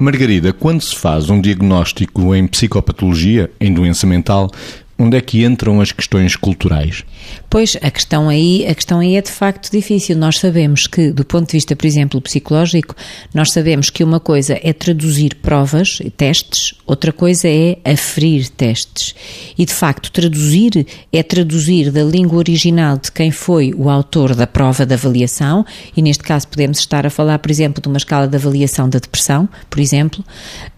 Margarida, quando se faz um diagnóstico em psicopatologia, em doença mental, Onde é que entram as questões culturais? Pois, a questão aí, a questão aí é de facto difícil. Nós sabemos que, do ponto de vista, por exemplo, psicológico, nós sabemos que uma coisa é traduzir provas, testes, outra coisa é aferir testes. E, de facto, traduzir é traduzir da língua original de quem foi o autor da prova de avaliação, e neste caso podemos estar a falar, por exemplo, de uma escala de avaliação da depressão, por exemplo.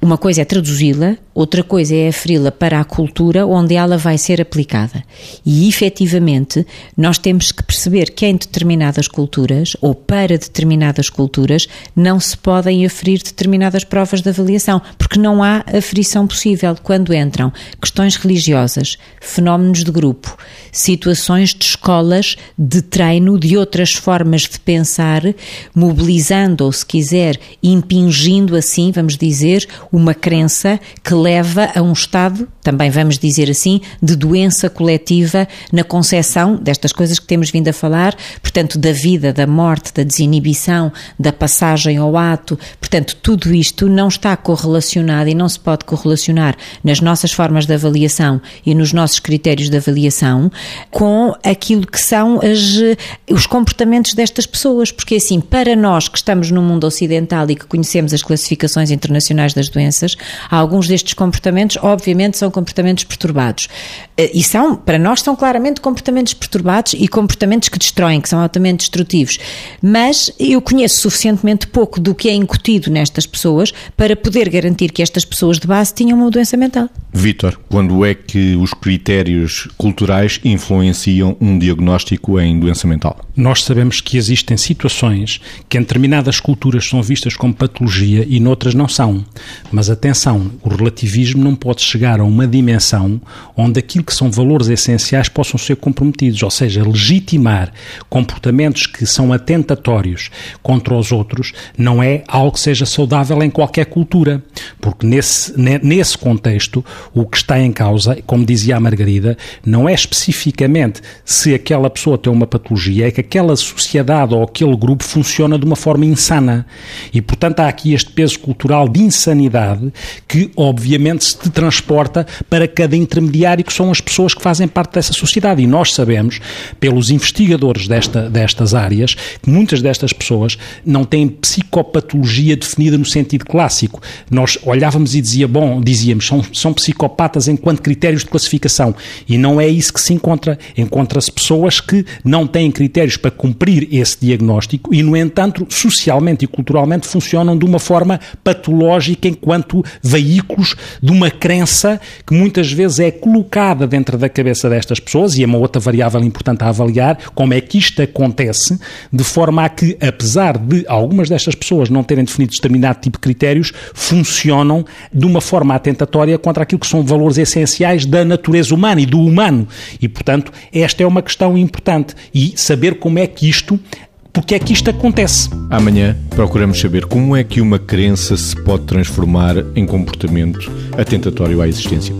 Uma coisa é traduzi-la, outra coisa é aferi-la para a cultura onde ela vai ser aplicada. E efetivamente, nós temos que perceber que em determinadas culturas, ou para determinadas culturas, não se podem aferir determinadas provas de avaliação, porque não há aferição possível. Quando entram questões religiosas, fenómenos de grupo, situações de escolas de treino de outras formas de pensar, mobilizando, ou se quiser, impingindo assim, vamos dizer, uma crença que leva a um estado, também vamos dizer assim, de doença coletiva na concepção destas coisas que temos vindo a falar, portanto, da vida, da morte, da desinibição, da passagem ao ato. Portanto, tudo isto não está correlacionado e não se pode correlacionar nas nossas formas de avaliação e nos nossos critérios de avaliação com aquilo que são as, os comportamentos destas pessoas, porque assim, para nós que estamos no mundo ocidental e que conhecemos as classificações internacionais das doenças, alguns destes comportamentos, obviamente, são comportamentos perturbados. Eh, e são, para nós, são claramente comportamentos perturbados e comportamentos que destroem, que são altamente destrutivos. Mas eu conheço suficientemente pouco do que é incutido nestas pessoas para poder garantir que estas pessoas de base tinham uma doença mental. Vítor, quando é que os critérios culturais influenciam um diagnóstico em doença mental? Nós sabemos que existem situações que em determinadas culturas são vistas como patologia e noutras não são. Mas atenção, o relativismo não pode chegar a uma dimensão onde aquilo que são valores essenciais possam ser comprometidos, ou seja, legitimar comportamentos que são atentatórios contra os outros não é algo que seja saudável em qualquer cultura, porque nesse, nesse contexto o que está em causa, como dizia a Margarida, não é especificamente se aquela pessoa tem uma patologia, é que aquela sociedade ou aquele grupo funciona de uma forma insana. E, portanto, há aqui este peso cultural de insanidade que, obviamente, se transporta para cada intermediário, que são as pessoas que fazem parte dessa sociedade. E nós sabemos, pelos investigadores desta, destas áreas, que muitas destas pessoas não têm psicopatologia definida no sentido clássico. Nós olhávamos e dizia, bom, dizíamos, são, são psicopatas enquanto critérios de classificação. E não é isso que se encontra. Encontra-se pessoas que não têm critérios para cumprir esse diagnóstico e, no entanto, socialmente e culturalmente funcionam de uma forma patológica enquanto veículos de uma crença que muitas vezes é colocada dentro da cabeça destas pessoas e é uma outra variável importante a avaliar como é que isto acontece de forma a que, apesar de algumas destas pessoas não terem definido determinado tipo de critérios, funcionam de uma forma atentatória contra aquilo que são valores essenciais da natureza humana e do humano. E, portanto, esta é uma questão importante. E saber como é que isto porque é que isto acontece. Amanhã procuramos saber como é que uma crença se pode transformar em comportamento atentatório à existência.